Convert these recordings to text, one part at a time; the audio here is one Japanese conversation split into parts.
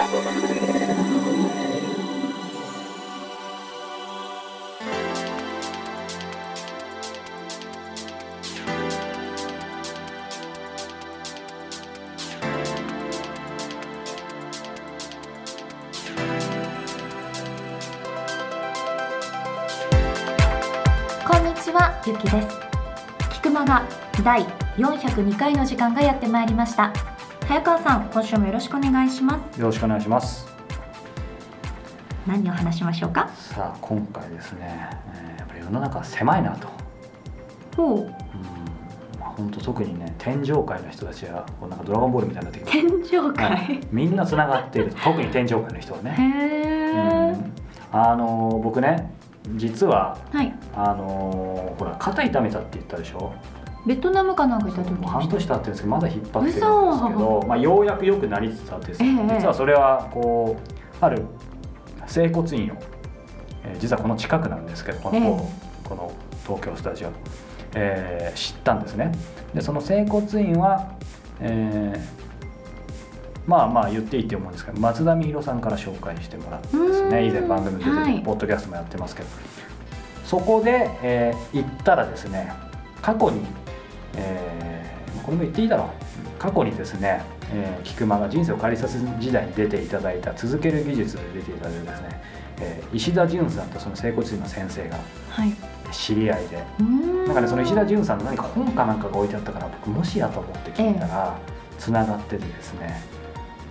こんにちはゆきです。菊間が第402回の時間がやってまいりました。早川さん今週もよろしくお願いします。よろしくお願いします。何を話しましょうか？さあ今回ですね、えーやっぱり世の中は狭いなと。ほう。うんまあ本当特にね天上界の人たちはこうなんかドラゴンボールみたいになってきて天上界、はい。みんなつながっている。特に天上界の人はへね、え、うん。あの僕ね実ははい。あのほら肩痛めたって言ったでしょ？ベトナムかなんか行った時。半年経ってるんですけどまだ引っ張ってるんですけ嘘。ど、まあ、ようやく良くなりつつあってですね、ええ。実はそれはこうある整骨院を、えー実はこの近くなんですけどこの,、ええ。この東京スタジオ、えー知ったんですね。でその整骨院は、えーまあまあ言っていいって思うんですけど松田美弘さんから紹介してもらってですね。以前番組で出て、はい。ポッドキャストもやってますけど。そこで、えー行ったらですね過去に、えーこれも言っていいだろう。過去にですね、えー菊間が人生を変わりさせ時代に出ていただいた続ける技術で出ていただいたですね、えー石田純さんとその整骨院の先生がはい。知り合いでうーん。なんかねその石田純さんの何か本かなんかが置いてあったから僕もしやと思って聞いたらつながっててですね。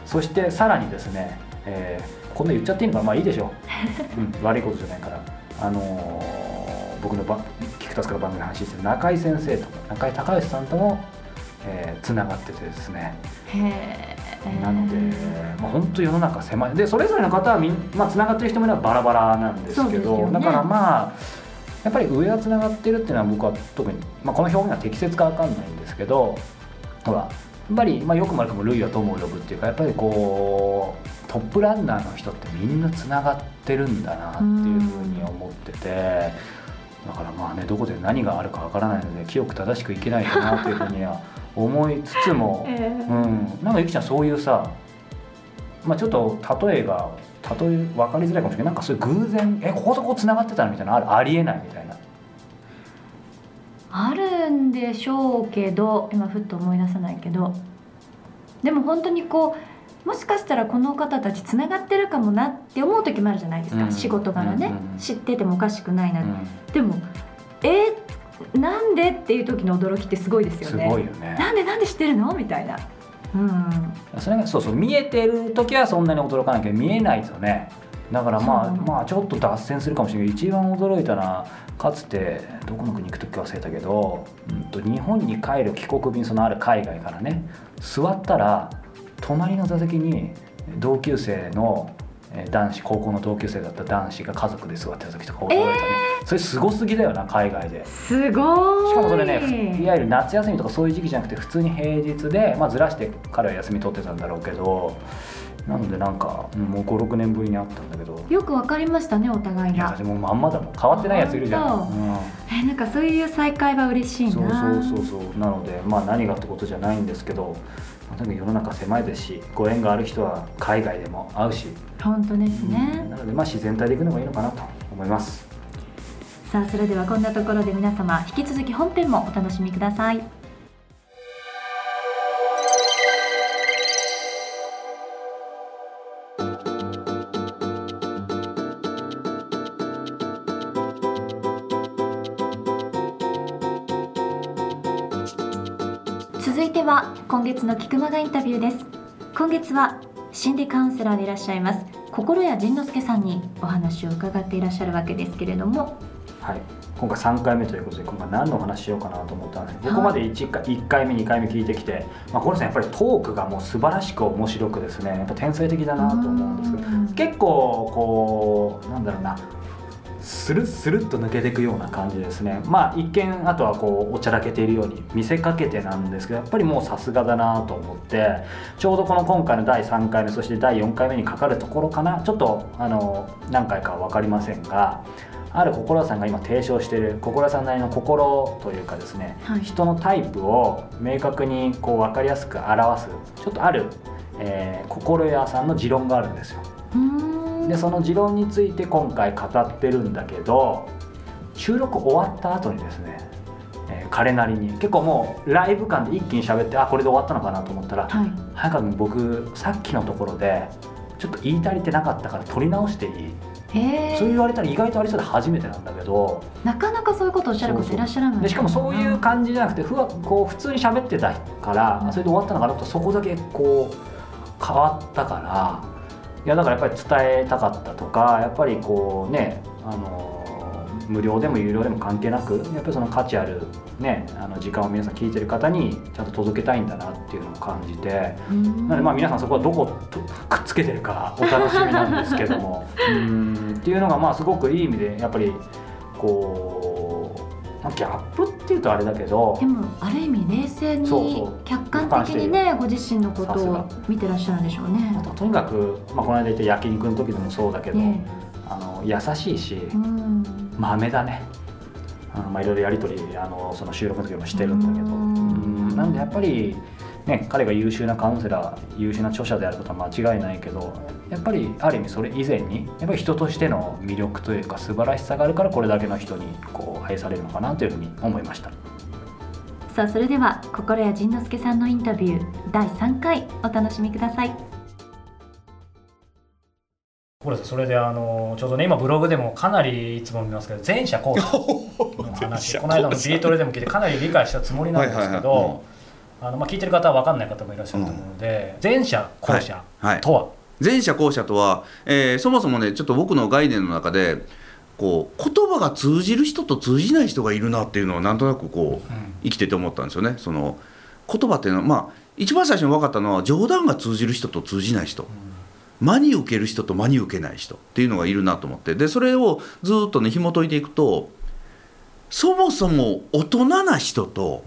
そしてさらにですね、えーこんな言っちゃっていいのかまあいいでしょう、うん、悪いことじゃないから。あのー僕のば菊田から番組で話してる中井先生と中井隆義さんともえーつながっててですね。なので、まあ、本当世の中狭い。でそれぞれの方はみん、まあ、つながってる人もいればバラバラなんですけどね。だからまあやっぱり上はつながってるっていうのは僕は特に、まあ、この表現は適切かわかんないんですけどほらやっぱり、まあ、よくも悪くも類は友を呼ぶっていうかやっぱりこうトップランナーの人ってみんなつながってるんだなっていうふうに思っててだからまあねどこで何があるかわからないので清く正しくいけないかなというふうには思いつつも。えーうん、なんかゆきちゃんそういうさ、まあ、ちょっと例えが例え分かりづらいかもしれない。なんかそういう偶然えこことこうつながってたのみたいなのあるありえないみたいな。あるんでしょうけど今ふっと思い出さないけど。でも本当にこうもしかしたらこの方たちつながってるかもなって思う時もあるじゃないですか、うん。仕事柄ね、うん。知っててもおかしくないな、うん。でもえーなんでっていう時の驚きってすごいですよすねごいよね。なんでなんで知ってるのみたいな。うん。それがそうそう見えてる時はそんなに驚かないけど見えないとね。だからまあまあちょっと脱線するかもしれないけど一番驚いたのはかつてどこの国行く時か忘れたけど、うん、と日本に帰る帰国便そのある海外からね座ったら隣の座席に同級生のえー男子高校の同級生だった男子が家族で座ってた時とか驚いたね、それすごすぎだよな海外で。すごい。しかもそれねいわゆる夏休みとかそういう時期じゃなくて普通に平日で、まあ、ずらして彼は休み取ってたんだろうけどなのでなんかうんもう56年ぶりに会ったんだけど。よくわかりましたねお互いが。いやでもまんまだもん変わってないやついるじゃん、本えなんかそういう再会は嬉しうん、いそうなそうそうそう。なのでまあ何がってことじゃないんですけどまあとに世の中狭いですしご縁がある人は海外でも会うし、本当ですね、なのでまあ自然体でいくのがいいのかなと思います。さあそれではこんなところで皆様引き続き本編もお楽しみくださいては今月の菊間がインタビューです。今月は心理カウンセラーでいらっしゃいます心谷仁之助さんにお話を伺っていらっしゃるわけですけれども。はい、今回3回目ということで今回何のお話ししようかなと思ったんですけどはい。ここまで 1, 回1回目2回目聞いてきて、まあ、このさんやっぱりトークがもう素晴らしく面白くですね。やっぱ天才的だなと思うんですけどうん。結構こうなんだろうなスルッスルッと抜けていくような感じですね。まあ一見あとはこうおちゃらけているように見せかけてなんですけどやっぱりもうさすがだなと思ってちょうどこの今回の第3回目そして第4回目にかかるところかな。ちょっとあの何回かは分かりませんがある心さんが今提唱している心さんなりの心というかですね、はい。人のタイプを明確にこう分かりやすく表すちょっとある、えー心屋さんの持論があるんですよでその持論について今回語ってるんだけど収録終わった後にですね、えー彼なりに結構もうライブ感で一気に喋ってあこれで終わったのかなと思ったらはい「早川君僕さっきのところでちょっと言い足りてなかったから取り直していい?」そう言われたら意外とありそうで初めてなんだけどなかなかそういうことをおっしゃる方いらっしゃらない。でしかもそういう感じじゃなくてふわこう普通に喋ってたから、うん。それで終わったのかなとそこだけこう変わったからいやだからやっぱり伝えたかったとかやっぱりこうねあの無料でも有料でも関係なくやっぱりその価値ある、ね、あの時間を皆さん聞いてる方にちゃんと届けたいんだなっていうのを感じて。うんなのでまあ皆さんそこはどことくっつけてるかお楽しみなんですけども うーんっていうのがまあすごくいい意味でやっぱりこう、まあ、ギャップっていうとあれだけどでもある意味冷静に客観的にねご自身のことを見てらっしゃるんでしょうね。あ。ととにかく、まあ、この間言った焼肉の時でもそうだけど、ねあの優しいしうん。豆だね。あのまあいろいろやり取りあのその収録の時もしてるんだけど。うん。うん。なんでやっぱり、ね、彼が優秀なカウンセラー優秀な著者であることは間違いないけどやっぱりある意味それ以前にやっぱり人としての魅力というか素晴らしさがあるからこれだけの人にこう愛されるのかなというふうに思いました。さあそれでは心谷仁之助さんのインタビュー第3回お楽しみください。これそれであのちょうどね今ブログでもかなりいつも見ますけど前者後者の話 この間のビートルでも聞いてかなり理解したつもりなんですけはいはいはいどあのまあ聞いてる方は分かんない方もいらっしゃると思うので前者後者はい。とは、前者後者とは、えーそもそもねちょっと僕の概念の中でこう言葉が通じる人と通じない人がいるなっていうのをなんとなくこううん。生きてて思ったんですよね。その言葉っていうのはまあ一番最初に分かったのは冗談が通じる人と通じない人。真に受ける人と真に受けない人。っていうのがいるなと思って。でそれをずっとね紐解いていくとそもそも大人な人と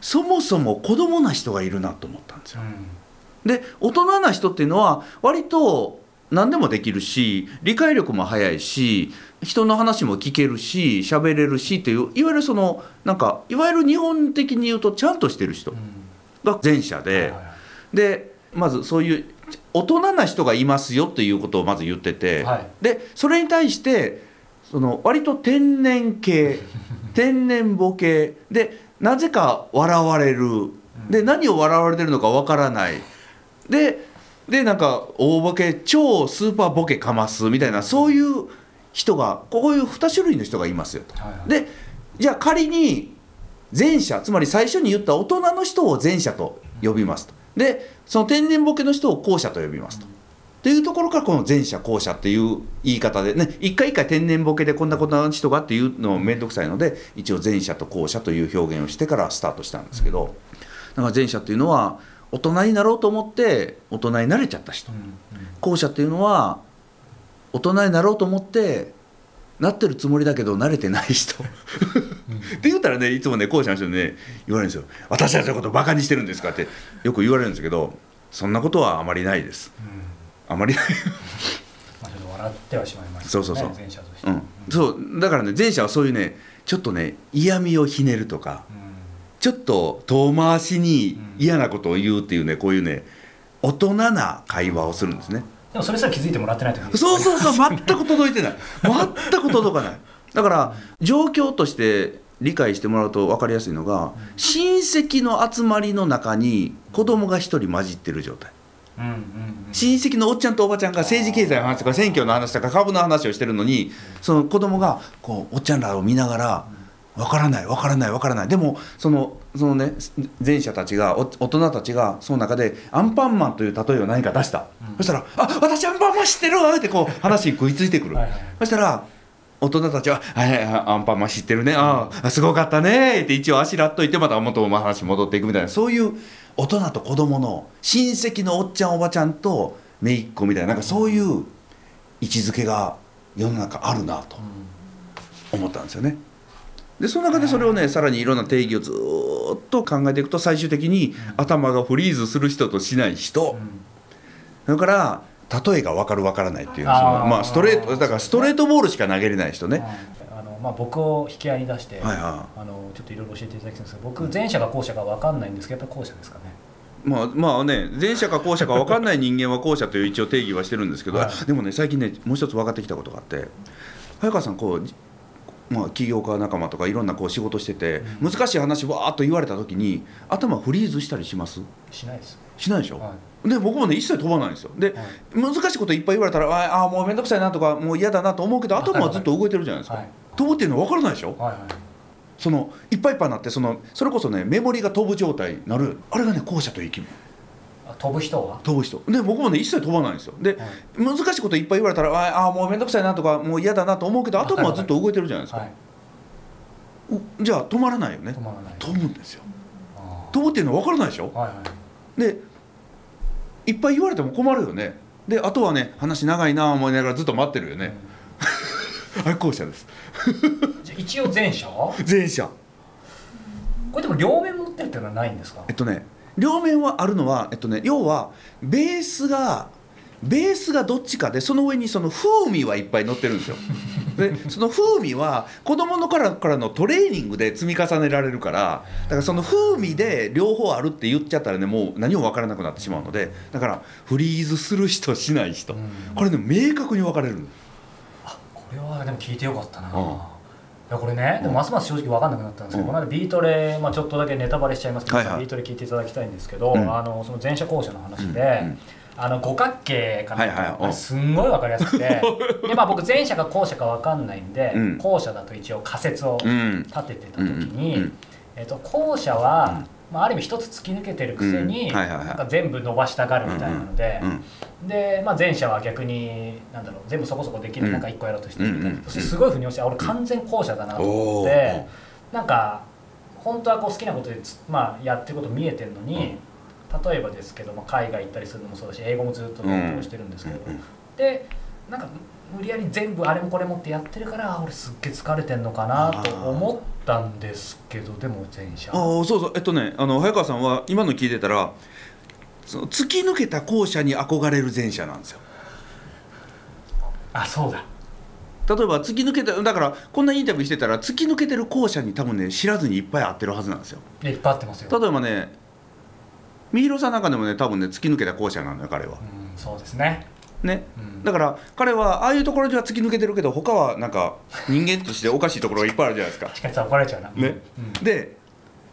そもそも子供な人がいるなと思ったんですよ。で大人な人っていうのは割と何でもできるし理解力も早いし人の話も聞けるし喋れるしっていういわゆるそのなんかいわゆる日本的に言うとちゃんとしてる人が前者で、でまずそういう大人な人がいますよっていうことをまず言ってて、はい。でそれに対してその割と天然系 天然ボケでなぜか笑われる。で何を笑われてるのかわからない。ででなんか大ボケ超スーパーボケかますみたいなそういう人がこういう2種類の人がいますよと。はいはい。でじゃあ仮に前者つまり最初に言った大人の人を前者と呼びますと。でその天然ボケの人を後者と呼びますと。っていうところからこの前者後者っていう言い方でね一回一回天然ボケでこんなことな人がっていうの面倒くさいので一応前者と後者という表現をしてからスタートしたんですけどだから前者っていうのは大人になろうと思って大人になれちゃった人。後者っていうのは大人になろうと思ってなってるつもりだけど慣れてない人。って言ったらねいつもね後者の人にね言われるんですよ「私たちのことバカにしてるんですか?」ってよく言われるんですけどそんなことはあまりないですあまり。ないまあちょっと笑ってはしまいましたそうそうそう。前者として、うん、そうだからね前者はそういうねちょっとね嫌味をひねるとかちょっと遠回しに嫌なことを言うっていうねこういうね大人な会話をするんですね。でもそれすら気づいてもらってないとそうそうそう 全く届いてない。全く届かない。だから状況として理解してもらうと分かりやすいのが親戚の集まりの中に子供が一人混じってる状態。うんうんうん親戚のおっちゃんとおばちゃんが政治経済の話とか選挙の話とか株の話をしてるのにその子供がこうおっちゃんらを見ながら「わからないわからないわからない」でもそのそのね前者たちがお大人たちがその中でアンパンマンという例えを何か出した、そしたら「あ私アンパンマン知ってるわ」ってこう話に食いついてくる、はいはい。そしたら大人たちは「はいはいはいアンパンマン知ってるね。ああすごかったね」って一応あしらっといてまた元の話戻っていくみたいなそういう大人と子供の親戚のおっちゃんおばちゃんと姪っ子みたいななんかそういう位置づけが世の中あるなと思ったんですよね。でその中でそれをねさらにいろんな定義をずーっと考えていくと最終的に頭がフリーズする人としない人、それから例えが分かる分からないっていうまあストレートだからストレートボールしか投げれない人ね。まあ、僕を引き合いに出して、はいはあのちょっといろいろ教えていただきたいんですけど僕前者か後者か分かんないんですけどやっぱり後者ですかね。まあまあね前者か後者か分かんない人間は後者という一応定義はしてるんですけど、はい。でもね最近ねもう一つ分かってきたことがあって早川さんこう、まあ、起業家仲間とかいろんなこう仕事してて、難しい話わーっと言われた時に頭フリーズしたりします？しないです。しないでしょ、はで僕もね一切飛ばないんですよ。で、はい。難しいこといっぱい言われたらああもう面倒くさいなとかもう嫌だなと思うけど頭はずっと動いてるじゃないですか、はい飛ぶっていうのは分からないでしょ？はいはい。そのいっぱいいっぱいになってそのそれこそねメモリが飛ぶ状態になる。あれがね後者という生き物あ飛ぶ人は飛ぶ人。で僕もね一切飛ばないんですよ。で、はい。難しいこといっぱい言われたらああもう面倒くさいなとかもう嫌だなと思うけど頭はずっと動いてるじゃないですか、はい。うじゃあ止まらないよね。止まらない。飛ぶんですよ。あ飛ぶっていうのは分からないでしょ？ーはいはい。でいっぱい言われても困るよね。であとはね話長いなあ思いながらずっと待ってるよね、あれ後者です。じゃあ一応前者？こ前者。れでも両面持ってるっていうのはないんですか？えっとね両面はあるのは、えっとね、要はベースがベースがどっちかでその上にその風味はいっぱい乗ってるんですよ。でその風味は子供のからからのトレーニングで積み重ねられるからだからその風味で両方あるって言っちゃったらねもう何も分からなくなってしまうのでだからフリーズする人しない人、うん。これね明確に分かれるの。これはでも聞いてよかったな、うん。いやこれね、でもますます正直分かんなくなったんですけど、うん。この間ビートレ、まあ、ちょっとだけネタバレしちゃいますけど、はいはい。ビートレ聞いていただきたいんですけど、うん。あのその前者後者の話で、うんあの五角形かな、はいすんごい分かりやすくて で、まあ、僕前者か後者か分かんないんで、うん。後者だと一応仮説をうん。立ててた時に、うんうんえっと後者は、まあ、ある意味一つ突き抜けてるくせに、全部伸ばしたがるみたいなので。うんで、まあ、前者は逆になんだろう全部そこそこできるうん。中1個やろうとしてるみたいな、そしてすごい腑に落ちてあ俺完全後者だなと思っおて、なんか本当はこう好きなことでつ、まあ、やってること見えてるのに、例えばですけど、まあ、海外行ったりするのもそうだし英語もずっと勉強してるんですけど、でなんか無理やり全部あれもこれもってやってるからあ俺すっげえ疲れてんのかなと思ったんですけどでも前者ああそうそう。えっとねあの早川さんは今の聞いてたらその突き抜けた後者に憧れる前者なんですよ。あそうだ。例えば突き抜けただからこんなインタビューしてたら突き抜けてる後者に多分ね知らずにいっぱい会ってるはずなんですよ。いっぱいあってますよ、例えばね三広さんなんかでもね多分ね突き抜けた後者なのよ彼は。うん、そうですね、ね。うん。だから彼はああいうところでは突き抜けてるけど他はなんか 人間としておかしいところがいっぱいあるじゃないですか。しかし怒られちゃうな、ね。うん。で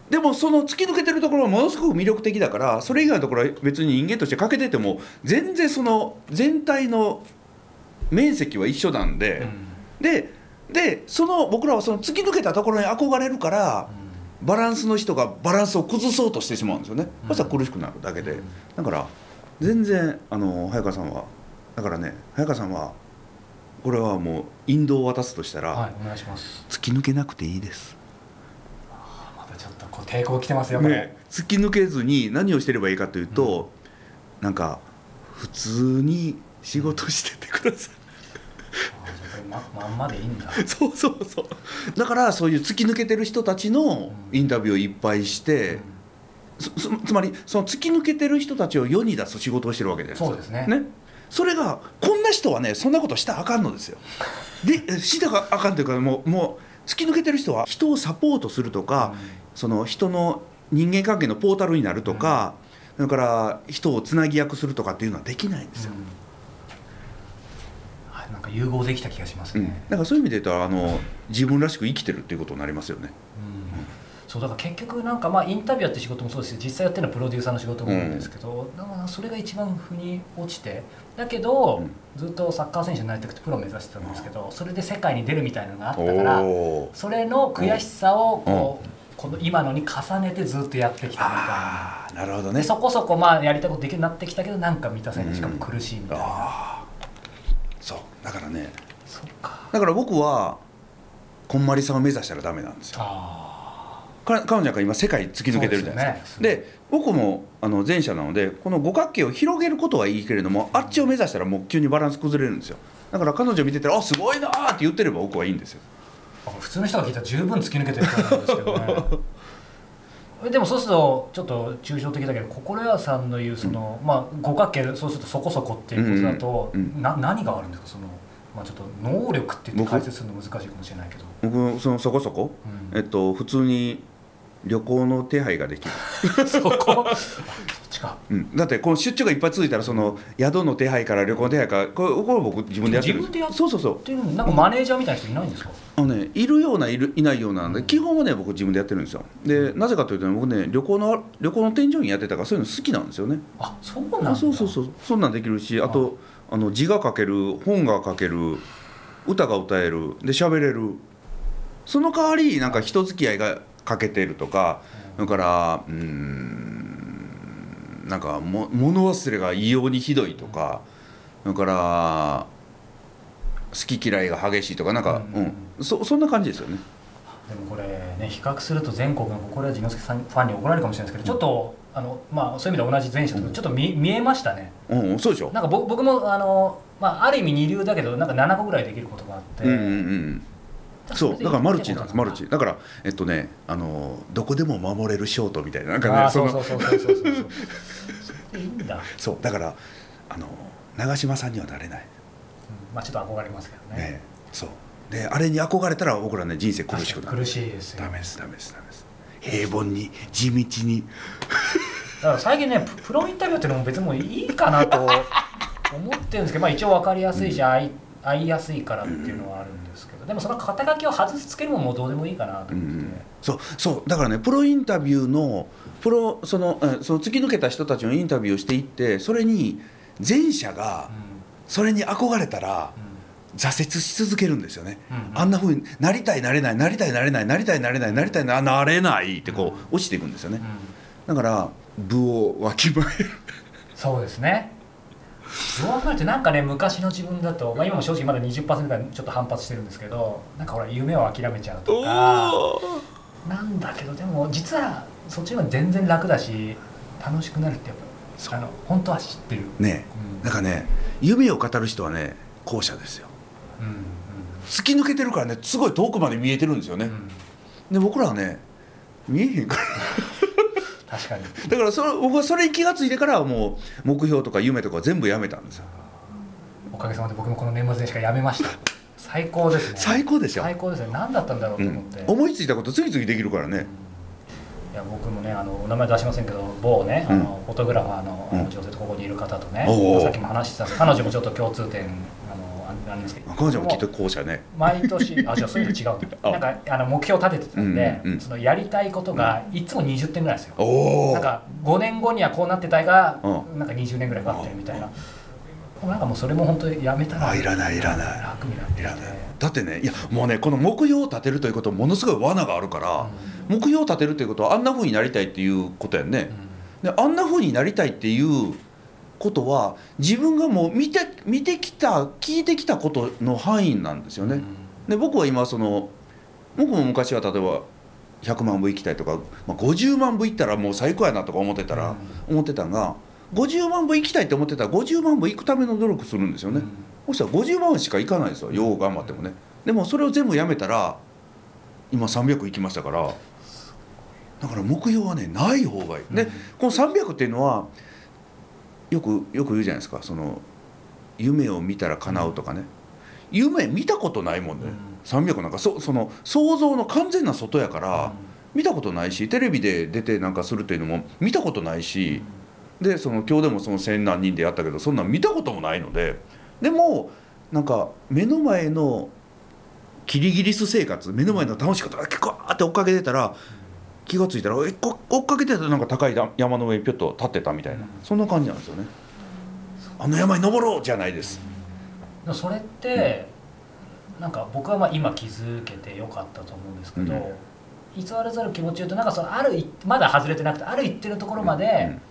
でもその突き抜けてるところはものすごく魅力的だからそれ以外のところは別に人間として欠けてても全然その全体の面積は一緒なんで、うん。ででその僕らはその突き抜けたところに憧れるからバランスの人がバランスを崩そうとしてしまうんですよね、うん。そしたら苦しくなるだけで、うんだから全然あの早川さんはだからね早川さんはこれはもう引導を渡すとしたら、はいお願いします。突き抜けなくていいです。またちょっとこう抵抗きてますよね、突き抜けずに何をしてればいいかというと、なんか普通に仕事しててください。あじゃあこれままんまでいいんだ。そうそうそう。だからそういう突き抜けてる人たちのインタビューをいっぱいして、つつつまりその突き抜けてる人たちを世に出す仕事をしてるわけじゃないですか。そうですね。ねそれがこんな人はねそんなことしたらあかんのですよ。でしたらあかんというかもうもう突き抜けてる人は人をサポートするとか、その人の人間関係のポータルになるとか、だから人をつなぎ役するとかっていうのはできないんですよ、うん。はいなんか融合できた気がしますうん。ね、だからそういう意味で言うとあの自分らしく生きてるっていうことになりますよね。うんそうだから結局なんかまあインタビュアーって仕事もそうですし実際やってるのはプロデューサーの仕事もなんですけど、だからそれが一番腑に落ちてだけど、うん。ずっとサッカー選手になりたくてプロを目指してたんですけどそれで世界に出るみたいなのがあったからそれの悔しさをこう、この今のに重ねてずっとやってきたみたいな。なるほどね。でそこそこまあやりたいことできるようになってきたけどなんか満たせないしかも苦しいみたいな、ああそう。だからね。そっか。だから僕はこんまりさんを目指したらダメなんですよ。あ彼彼女が今世界突き抜けてるじゃないですか。そうでで僕もあの前者なのでこの五角形を広げることはいいけれどもあっちを目指したらもう急にバランス崩れるんですよ。だから彼女見てたら「あすごいな!」って言ってれば僕はいいんですよ。あ普通の人が聞いたら十分突き抜けてると思うんですけどね。え でもそうするとちょっと抽象的だけど心屋さんの言うその、まあ五角形そうするとそこそこっていうことだと、うんうんな何があるんですか？その、まあ、ちょっと能力って言って僕解説するの難しいかもしれないけど、僕そのそこそこ、うん。えっと普通に旅行の手配ができる。そこ？うん、だってこの出張がいっぱい続いたらその宿の手配から旅行の手配からこれこれ僕自分でやってる。自分でやっそうそうそうっていう。のなんかマネージャーみたいな人いないんですか？あのね、いるようないるいないようなん。で基本はね僕自分でやってるんですよ。でなぜかというと、ね、僕ね旅行の旅行の添乗員やってたからそういうの好きなんですよね。あそうなんだ。あそうそうそう。そんなんできるしあとあの字が書ける本が書ける歌が歌えるで喋れる。その代わりなんか人付き合いが欠けてるとかだからうーんなんかも物忘れが異様にひどいとかだから好き嫌いが激しいとかなんか、ううん。んそそんな感じですよね。でもこれね比較すると全国のこれは地之助さんファンに怒られるかもしれないですけど、ちょっとあのまあそういう意味では同じ前者とちょっと見見えましたね。うんうん、そうでしょ。なんか僕僕もあの、まあ、ある意味二流だけどなんか7個ぐらいできることがあって、うんうんうんそうだからマルチなんですマルチ。だからえっとねあのどこでも守れるショートみたいななんかねそうそうそうそうそうそうそうそれでいいんだ、そうだからあの長嶋さんにはなれない、うんまあちょっと憧れますけどね。ね、そう。であれに憧れたら僕らね人生苦しくなる。苦しいですよ。ダメですダメですダメです。平凡に地道に。だから最近ねププロインタビューっていうのも別にもういいかなと思ってるんですけど、まあ、一応分かりやすいし、合い合いやすいからっていうのはあるんですけどでもその肩書きを外すつけるのももうどうでもいいかなと思って、そうそうだからねプロインタビューのプロそのえその突き抜けた人たちのインタビューをしていってそれに前者がそれに憧れたら挫折し続けるんですよね、うんあんなふうになりたいなれないなりたいなれないなりたいなれないなりたいななれないってこう落ちていくんですよね。うん。だから部をわきまえる。そうですね。どう考えるとなんかね昔の自分だと、まあ、今も正直まだ20%ぐらいちょっと反発してるんですけどなんかほら夢を諦めちゃうとかなんだけどでも実はそっちの方が全然楽だし楽しくなるってやっぱあの本当は知ってる、ねうん。なんかね夢を語る人はね後者ですよ。うんうん。突き抜けてるからねすごい遠くまで見えてるんですよね、うん。で僕らはね見えへんから確かに。だからそれ僕はそれに気が付いてからはもう目標とか夢とか全部やめたんですよ。おかげさまで僕もこの年末年始からやめました。最高ですね。最高でしょ、最高ですね何だったんだろううと思って、ん、思いついたこと次々できるからね。いや僕もねあのお名前出しませんけど某ね、うん。あのフォトグラファーの女性とここにいる方とね、さっきも話してた彼女もちょっと共通点あのああるんですけど。彼女もきっと後者ね。毎年 あじゃあそういうの違う。あ。なんかあの目標を立ててたんで、うんうんそのやりたいことがいつも20点ぐらいですよ、おおなんか5年後にはこうなってたいが、うなんか20年ぐらいかかってるみたいな、なんかもうそれも本当にやめたらあいらないいらない。楽になっていらないだってねいやもうねこの目標を立てるということはものすごい罠があるから、目標を立てるということはあんなふうになりたいっていうことやんね、であんなふうになりたいっていうことは自分がもう見て見てきた聞いてきたことの範囲なんですよね。で僕は今その僕も昔は例えば100万部行きたいとか、まあ、50万部行ったらもう最高やなとか思ってたら、思ってたんが50万部行きたいって思ってたら50万部行くための努力するんですよね。そしたら50万しか行かないですよよう頑張ってもね。でもそれを全部やめたら今300行きましたからだから目標はねない方がいい。でこの300っていうのはよくよく言うじゃないですか。その夢を見たら叶うとかね。夢見たことないもんね、300なんかそその想像の完全な外やから、見たことないしテレビで出てなんかするっていうのも見たことないし、でその今日でもその千何人でやったけどそんなん見たこともないのででもなんか目の前のキリギリス生活目の前の楽しかっただけこうって追っかけてたら気が付いたらえこ追っかけてたらなんか高い山の上にぴょっと立ってたみたいな。そんな感じなんですよね。あの山に登ろうじゃないです。それって、なんか僕はまあ今気づけてよかったと思うんですけど、うん。偽らざる気持ち言うとなんかそのある一まだ外れてなくてある一定のところまで、うん。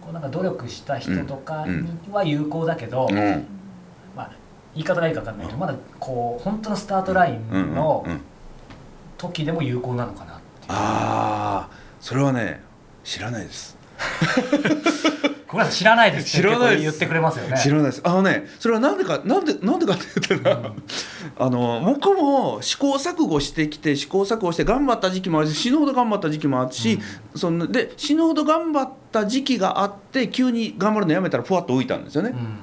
こうなんか努力した人とかうん。には有効だけど、うん。まあ、言い方がいいか分かんないけどまだこう本当のスタートラインのうん。うん。うん。時でも有効なのかなああそれはね知らないです。ごめんなさい知らないです知らない言ってくれますよね。知らないです。あのねそれはなんでかなんでなんでかって言ったら、あの僕も試行錯誤してきて試行錯誤して頑張った時期もあるし死ぬほど頑張った時期もあるし、そので死ぬほど頑張った時期があって急に頑張るのやめたらふわっと浮いたんですよね、うん。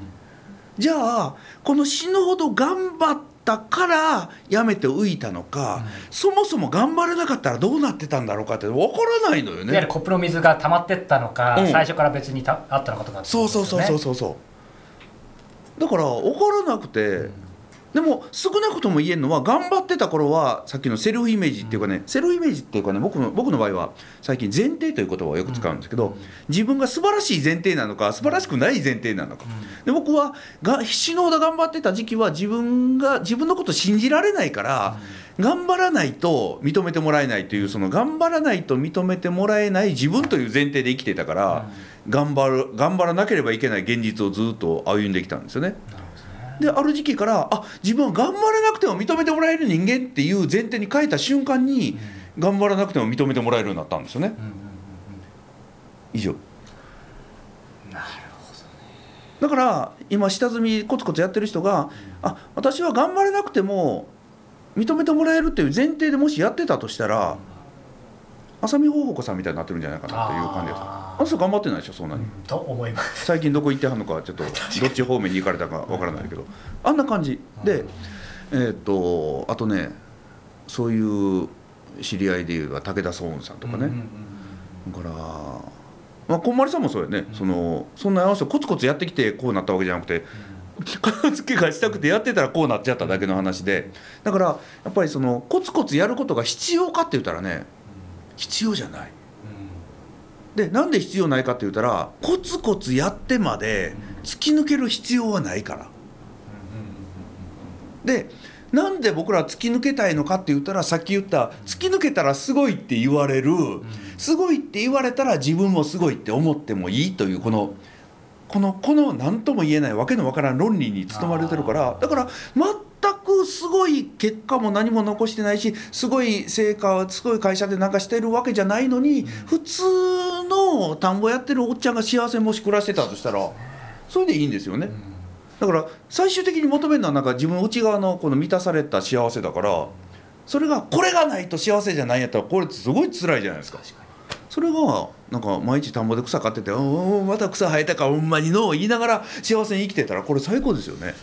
じゃあこの死ぬほど頑張っったからやめて浮いたのか、そもそも頑張れなかったらどうなってたんだろうかって分からないのよいわゆるね。コップの水が溜まってったのか、うん。最初から別にたあったのかとかそうそうそうそううそうそう。だから分からなくて、でも少なくとも言えるのは頑張ってた頃はさっきのセルフイメージっていうかね、セルフイメージっていうかね僕の僕の場合は最近前提という言葉をよく使うんですけど、自分が素晴らしい前提なのか素晴らしくない前提なのか、で僕はが死ぬほど頑張ってた時期は自分が自分のこと信じられないから、頑張らないと認めてもらえないというその頑張らないと認めてもらえない自分という前提で生きてたから、頑張る頑張らなければいけない現実をずっと歩んできたんですよね。である時期からあ自分は頑張らなくても認めてもらえる人間っていう前提に変えた瞬間に、頑張らなくても認めてもらえるようになったんですよね。以上。だから今下積みコツコツやってる人があ私は頑張れなくても認めてもらえるっていう前提でもしやってたとしたら浅見ほうほこさんみたいになってるんじゃないかなっていう感じです。ああの人頑張ってないでしょそんなに、と思います。最近どこ行ってはんのかちょっと どっち方面に行かれたかわからないけど。あんな感じ。でえーっとあとねそういう知り合いでいう武田壮雲さんとかね、うんうんうんだから、まあ、こんまりさんもそうやね、そのそんなあの人コツコツやってきてこうなったわけじゃなくて片付けがしたくてやってたらこうなっちゃっただけの話で。だからやっぱりそのコツコツやることが必要かって言ったらね必要じゃない。でなんで必要ないかって言ったらコツコツやってまで突き抜ける必要はないから。でなんで僕ら突き抜けたいのかって言ったらさっき言った突き抜けたらすごいって言われる、すごいって言われたら自分もすごいって思ってもいいというこのこのこの何とも言えないわけのわからん論理に包まれてるからだから全くすごい結果も何も残してないしすごい成果すごい会社でなんかしてるわけじゃないのに、普通の田んぼやってるおっちゃんが幸せもし暮らしてたとしたらそれでいいんですよね。だから最終的に求めるのはなんか自分の内側のこの満たされた幸せだからそれがこれがないと幸せじゃないんやったらこれすごい辛いじゃないですかそれがなんか毎日田んぼで草刈ってて「うんうんまた草生えたかほんまにの」言いながら幸せに生きてたらこれ最高ですよね。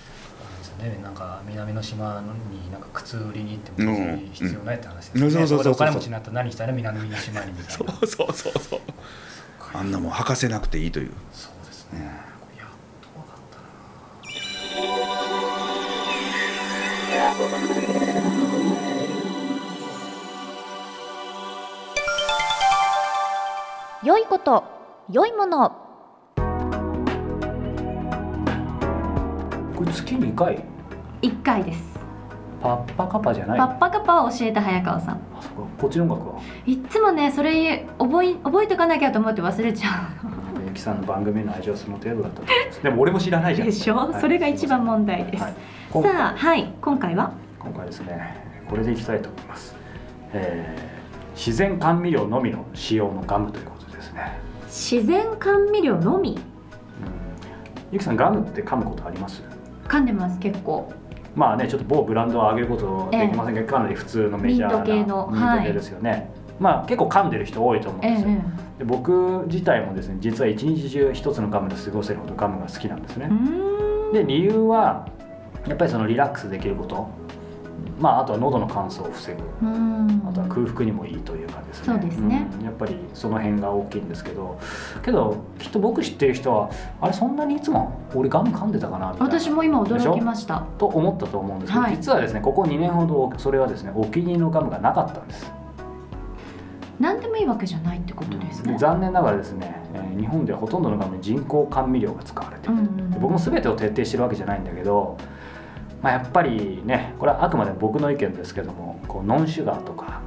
ね、なんか南の島になんか靴売りに行っても別に必要ないって話ですうんね、そうそうそうそう。ここでお金持ちになったら何したら南の島にみたいなそうそうそうそう。あんなもん履かせなくていいという。そうですね、やっと分かったな。良いこと良いものこれ月2回？1回です。パッパカパじゃないパッパカパを教えた早川さん。あそここっちの音楽は？いっつもねそれ覚え覚えとかなきゃと思って忘れちゃゆきさんの番組の愛情はその程度だったと思います。でも俺も知らないうじゃん。でしょ、はい。それが一番問題です、はい。さあは？い。今回は？今回ですねこれでいきたいと思います、えー自然甘味料のみの使用のガムということですね、自然甘味料のみ？うん、ゆきさんガムって噛むことあります？噛んでます結構。まあねちょっと某ブランドを上げることできませんけど、かなり普通のメジャーなミント系のミント系ですよね、まあ結構噛んでる人多いと思うんええですよ、で僕自体もですね実は一日中一つのガムで過ごせるほどガムが好きなんですね。で理由はやっぱりそのリラックスできることまああとは喉の乾燥を防ぐ。あとは空腹にもいいというかですね。そうですね。うん。やっぱりその辺が大きいんですけど。けどきっと僕知ってる人はあれそんなにいつも俺ガム噛んでたかなみたいな。私も今驚きました。と思ったと思うんですけど、はい。実はですねここ2年ほどそれはですねお気に入りのガムがなかったんです。何でもいいわけじゃないってことですね、で残念ながらですね、えー日本ではほとんどのガムに人工甘味料が使われている、うんうん。で僕も全てを徹底してるわけじゃないんだけど、まあ、やっぱりねこれはあくまで僕の意見ですけどもこうノンシュガーとか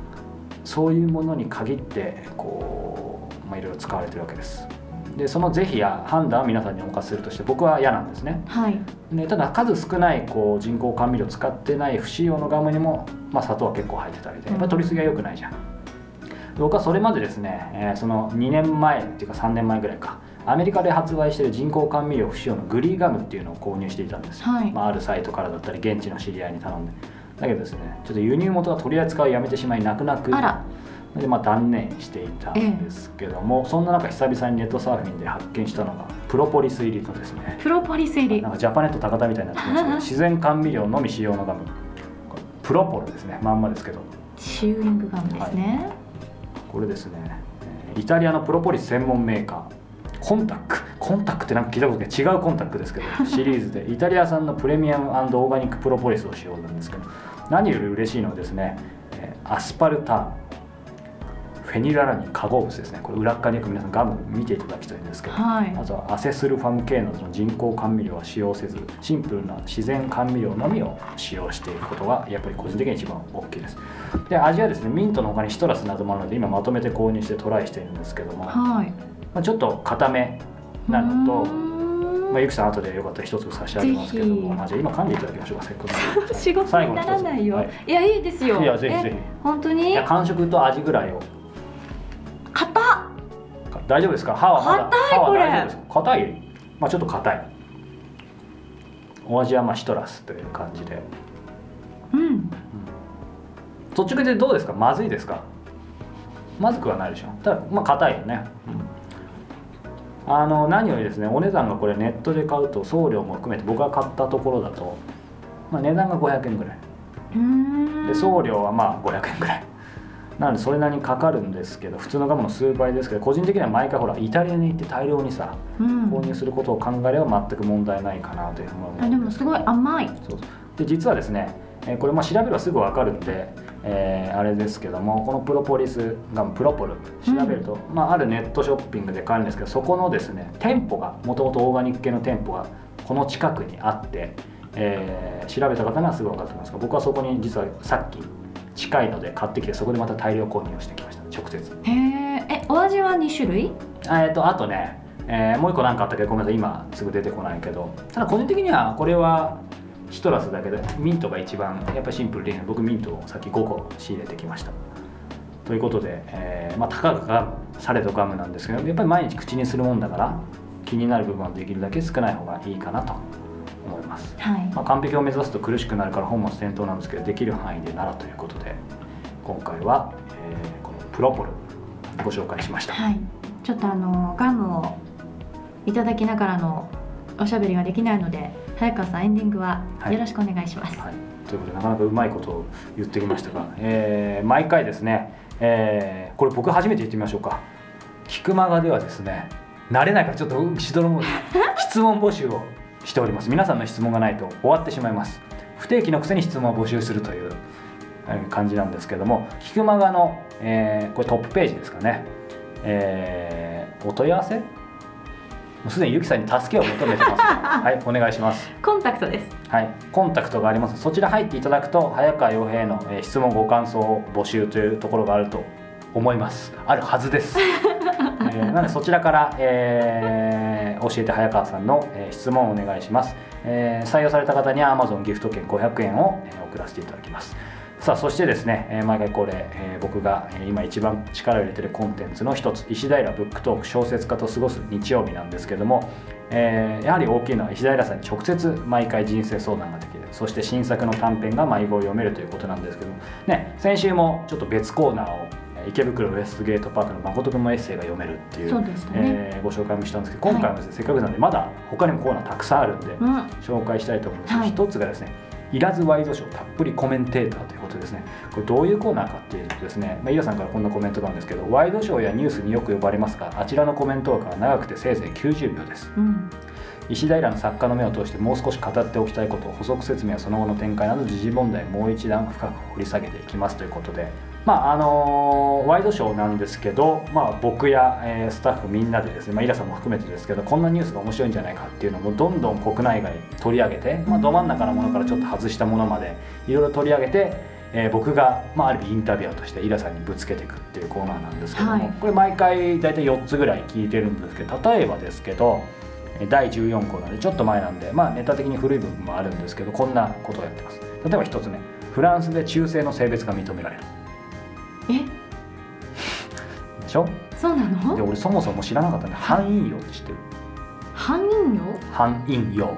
そういうものに限ってこう、まあ、いろいろ使われてるわけです。でその是非や判断は皆さんにお任せするとして僕は嫌なんですね。はい。でただ数少ないこう人工甘味料を使ってない不使用のガムにも、まあ、砂糖は結構入ってたりでやっぱり取りすぎは良くないじゃん、で僕はそれまでですね、えーその2年前っていうか3年前ぐらいかアメリカで発売している人工甘味料不使用のグリーガムっていうのを購入していたんですよ、はい。まあ、あるサイトからだったり現地の知り合いに頼んで。だけどですねちょっと輸入元が取り扱いをやめてしまい泣く泣く。あら。でまあ断念していたんですけども、そんな中久々にネットサーフィンで発見したのがプロポリス入りのですね。プロポリス入り。なんかジャパネット高田みたいになってますけど自然甘味料のみ使用のガム。プロポルですね。まんまですけど。チューイングガムですね、これですね。えーイタリアのプロポリス専門メーカーコンタックコンタックってなんか聞いたことない。違うコンタックですけど シリーズで。イタリア産のプレミアムオーガニックプロポリスを使用なんですけど何より嬉しいのはですねえーアスパルタン。フェニララニン化合物ですね。これ裏側によく皆さんガム見ていただきたいんですけどはい。あとはアセスルファム系などの人工甘味料は使用せずシンプルな自然甘味料のみを使用していることがやっぱり個人的に一番大きいです。で味はですねミントの他にシトラスなどもあるので今まとめて購入してトライしているんですけども、はいまあ、ちょっと固めなのとまあ、ゆきさん後でよかったら一つ差し上げますけども、まあ、じゃあ今噛んでいただきましょうかせっかくなんで。仕事にならないよ、最後の一つ。い、やいいですよ。いやぜひぜひえ本当いにや完食と味ぐらいを。硬っ。大丈夫ですか？歯はまだ。硬い歯はこれ。大丈夫ですか？硬い？まあちょっと硬い。お味はまあシトラスという感じで。うん。率直でどうですか？まずいですか？まずくはないでしょ。ただまあ硬いよね、あの何よりですねお値段がこれネットで買うと送料も含めて僕が買ったところだと、まあ、値段が500円ぐらい。で送料はまあ500円ぐらい。なのでそれなりにかかるんですけど普通のガムの数倍ですけど個人的には毎回ほらイタリアに行って大量にさうん。購入することを考えれば全く問題ないかなというふうに思いますあでもすごい甘い。そうで実はですね、えーこれまあ調べればすぐ分かるんで、えーあれですけどもこのプロポリスガムプロポル調べると、まあ、あるネットショッピングで買えるんですけどそこのですね店舗がもともとオーガニック系の店舗がこの近くにあって、えー調べた方にはすぐ分かると思いますが僕はそこに実はさっき近いので買ってきてそこでまた大量購入をしてきました直接。へええお味は2種類？あえっとあとね、えーもう一個何かあったけどごめんなさい今すぐ出てこないけどただ個人的にはこれはシトラスだけでミントが一番やっぱりシンプルでいいので僕ミントをさっき5個仕入れてきました。ということで、えーまあ、たかがされどガムなんですけどやっぱり毎日口にするもんだから気になる部分はできるだけ少ない方がいいかなと思います、はい。まあ、完璧を目指すと苦しくなるから本末転倒なんですけどできる範囲でならということで今回は、えーこのプロポルご紹介しました。はい。ちょっとあのガムをいただきながらのおしゃべりができないので早川さんエンディングははい。よろしくお願いします、はい、ということでなかなかうまいことを言ってきましたが、えー毎回ですね、えーこれ僕初めて言ってみましょうか「キクマガ」ではですね慣れないからちょっとしどろも 質問募集をしております。皆さんの質問がないと終わってしまいます。不定期のくせに質問を募集するというえー感じなんですけどもキクマガの、えーこれトップページですかね、えーお問い合わせもうすでにゆきさんに助けを求めてます。が はいお願いします。コンタクトです。はい、コンタクトがあります。そちら入っていただくと早川洋平への、えー質問ご感想を募集というところがあると思います。あるはずです、えーなのでそちらから、えー教えて早川さんの、えー質問をお願いします、えー採用された方には Amazon ギフト券500円を、えー送らせていただきますさあそしてですね、えー毎回これ、えー僕が、えー今一番力を入れてるコンテンツの一つ石平ブックトーク小説家と過ごす日曜日なんですけども、えーやはり大きいのは石平さんに直接毎回人生相談ができる。そして新作の短編が迷子を読めるということなんですけどもね先週もちょっと別コーナーをえー池袋ウエストゲートパークの誠君のエッセイが読めるっていうね。えーご紹介もしたんですけど今回もですね、せっかくなんでまだ他にもコーナーたくさんあるんで、うん。紹介したいと思うんですはい。一つがですねいらずワイドショーたっぷりコメンテーターということですね。これどういうコーナーかっていうとですね、まあ、イラさんからこんなコメントなんですけどワイドショーやニュースによく呼ばれますがあちらのコメント枠は長くてせいぜい90秒です。うん。石平の作家の目を通してもう少し語っておきたいこと補足説明やその後の展開など時事問題をもう一段深く掘り下げていきますということでまああのワイドショーなんですけど、まあ、僕や、えースタッフみんなでですね、まあ、イラさんも含めてですけどこんなニュースが面白いんじゃないかっていうのもどんどん国内外取り上げて、まあ、ど真ん中のものからちょっと外したものまでいろいろ取り上げて、えー僕が、まあ、ある意味インタビュアーとしてイラさんにぶつけていくっていうコーナーなんですけども、はい。これ毎回大体4つぐらい聞いてるんですけど例えばですけどえー第14項なんでちょっと前なんでまあネタ的に古い部分もあるんですけどこんなことをやってます。例えば一つ目フランスで中性の性別が認められる。え？でしょ？そうなの？で俺そもそも知らなかったんで反陰陽って知ってる？犯人よ反陰陽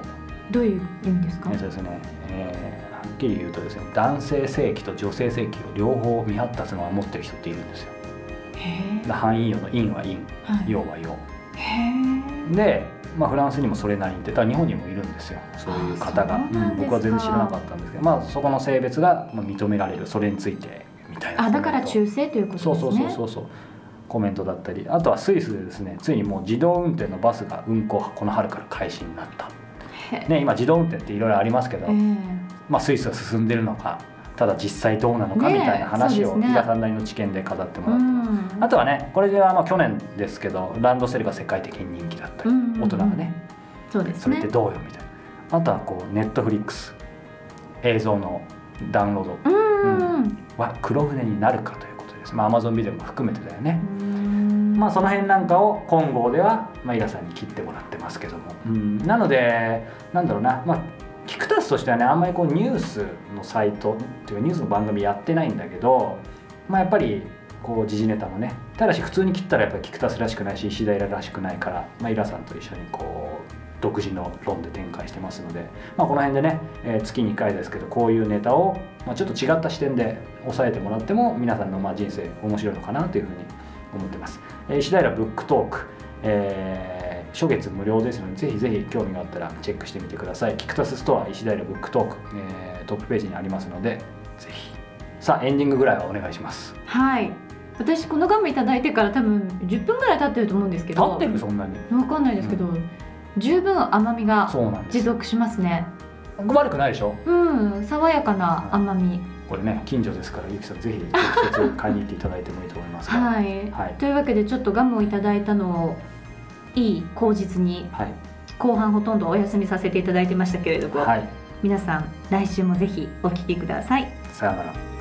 どういう意味ですか？えっとですね、えーはっきり言うとですね男性性器と女性性器を両方未発達のまま持ってる人っているんですよ。へで反陰陽の陰は陰えはい。陽は陽へで、まあ、フランスにもそれなりにいてただ日本にもいるんですよ。そういう方が。うなん僕は全然知らなかったんですけど、まあ、そこの性別がまあ認められるそれについてみたいなあだから中性ということですね。そうそうそうそうそう。コメントだったりあとはスイスでですね。ついにもう自動運転のバスが運行この春から開始になった、へね、今自動運転っていろいろありますけど、ええ。まあ、スイスは進んでるのかただ実際どうなのかみたいな話を伊賀さんなりの知見で飾ってもうらってます、ん。あとはねこれであの去年ですけどランドセルが世界的に人気だったり、うん大人がねそうですね。それってどうよみたいな。あとはこうネットフリックス映像のダウンロード。うんは黒船になるかということです。まあ Amazon ビデオも含めてだよね、うん。まあその辺なんかを金剛では、まあ、伊賀さんに切ってもらってますけども、うん。なのでなんだろうな。まあキクタスとしてはねあんまりこうニュースのサイトっていうかニュースの番組やってないんだけどまあやっぱりこう時事ネタもねただし普通に切ったらやっぱりキクタスらしくないし石平らしくないから、まあ、イラさんと一緒にこう独自の論で展開してますので、まあ、この辺でね、えー月2回ですけどこういうネタを、まあ、ちょっと違った視点で押さえてもらっても皆さんのまあ人生面白いのかなというふうに思ってます。えー石平ブックトーク、えー初月無料ですのでぜひぜひ興味があったらチェックしてみてください。キクタスストア石平ブックトーク、えートップページにありますのでぜひ。さあエンディングぐらいはお願いします。はい。私このガムいただいてから多分10分ぐらい経ってると思うんですけ立どってるそんなに。わかんないですけど、十分甘みが持続しますね。悪くないでしょ？うん。爽やかな甘み。これね近所ですからゆきさんぜひ直接買いに行っていただいてもいいと思いますが。はい、はい。というわけでちょっとガムをいただいたのをいい口実にはい。後半ほとんどお休みさせていただいてましたけれども、はい。皆さん来週もぜひお聞きください。さようなら